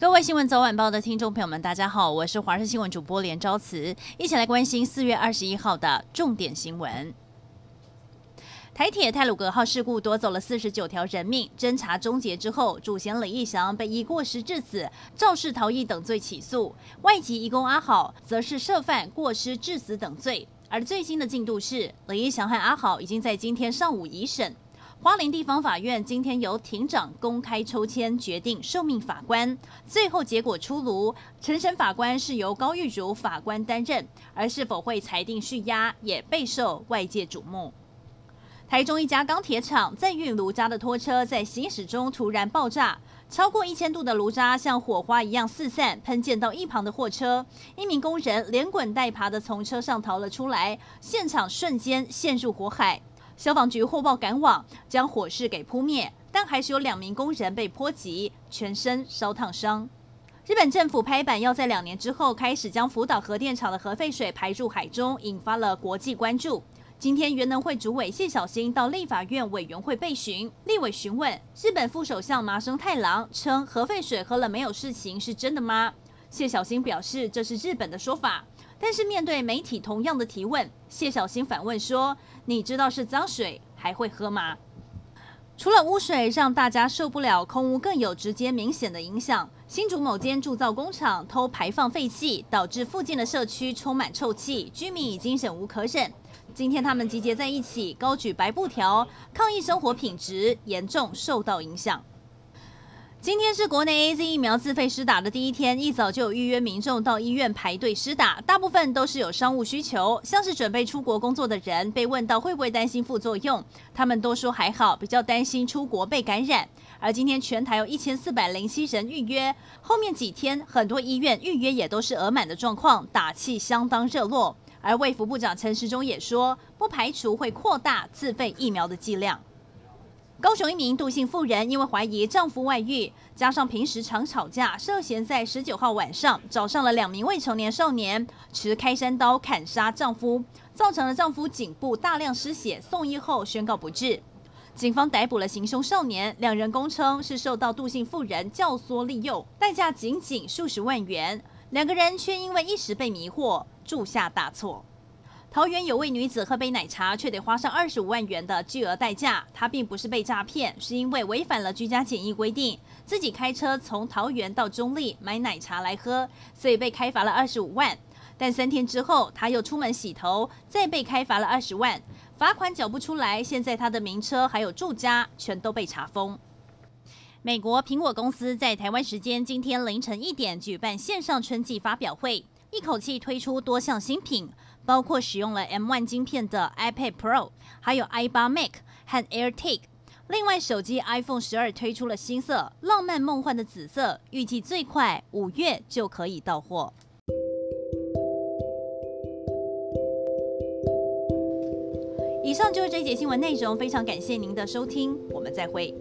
各位新闻早晚报的听众朋友们，大家好，我是华视新闻主播连昭慈，一起来关心四月二十一号的重点新闻。台铁泰鲁格号事故夺走了四十九条人命，侦查终结之后，主嫌李义祥被以过失致死、肇事逃逸等罪起诉，外籍移工阿好则是涉犯过失致死等罪。而最新的进度是，李义祥和阿好已经在今天上午已审。花莲地方法院今天由庭长公开抽签决定受命法官，最后结果出炉，陈审法官是由高玉如法官担任，而是否会裁定续押也备受外界瞩目。台中一家钢铁厂载运炉渣的拖车在行驶中突然爆炸，超过一千度的炉渣像火花一样四散，喷溅到一旁的货车，一名工人连滚带爬的从车上逃了出来，现场瞬间陷入火海。消防局获报赶往，将火势给扑灭，但还是有两名工人被波及，全身烧烫伤。日本政府拍板要在两年之后开始将福岛核电厂的核废水排入海中，引发了国际关注。今天原能会主委谢小新到立法院委员会备询，立委询问日本副首相麻生太郎，称核废水喝了没有事情是真的吗？谢小新表示这是日本的说法。但是面对媒体同样的提问，谢小新反问说：“你知道是脏水还会喝吗？”除了污水让大家受不了，空污更有直接明显的影响。新竹某间铸造工厂偷排放废气，导致附近的社区充满臭气，居民已经忍无可忍。今天他们集结在一起，高举白布条，抗议生活品质严重受到影响。今天是国内 AZ 疫苗自费施打的第一天，一早就有预约民众到医院排队施打，大部分都是有商务需求，像是准备出国工作的人，被问到会不会担心副作用，他们都说还好，比较担心出国被感染。而今天全台有一千四百零七人预约，后面几天很多医院预约也都是额满的状况，打气相当热络。而卫福部长陈时中也说，不排除会扩大自费疫苗的剂量。高雄一名杜姓妇人因为怀疑丈夫外遇，加上平时常吵架，涉嫌在十九号晚上找上了两名未成年少年，持开山刀砍杀丈夫，造成了丈夫颈部大量失血，送医后宣告不治。警方逮捕了行凶少年，两人供称是受到杜姓妇人教唆利诱，代价仅仅数十万元，两个人却因为一时被迷惑，铸下大错。桃园有位女子喝杯奶茶，却得花上二十五万元的巨额代价。她并不是被诈骗，是因为违反了居家检疫规定，自己开车从桃园到中坜买奶茶来喝，所以被开罚了二十五万。但三天之后，她又出门洗头，再被开罚了二十万，罚款缴不出来。现在她的名车还有住家全都被查封。美国苹果公司在台湾时间今天凌晨一点举办线上春季发表会，一口气推出多项新品。包括使用了 M1 晶片的 iPad Pro，还有 i8 Mac 和 AirTag。另外，手机 iPhone 十二推出了新色，浪漫梦幻的紫色，预计最快五月就可以到货。以上就是这一节新闻内容，非常感谢您的收听，我们再会。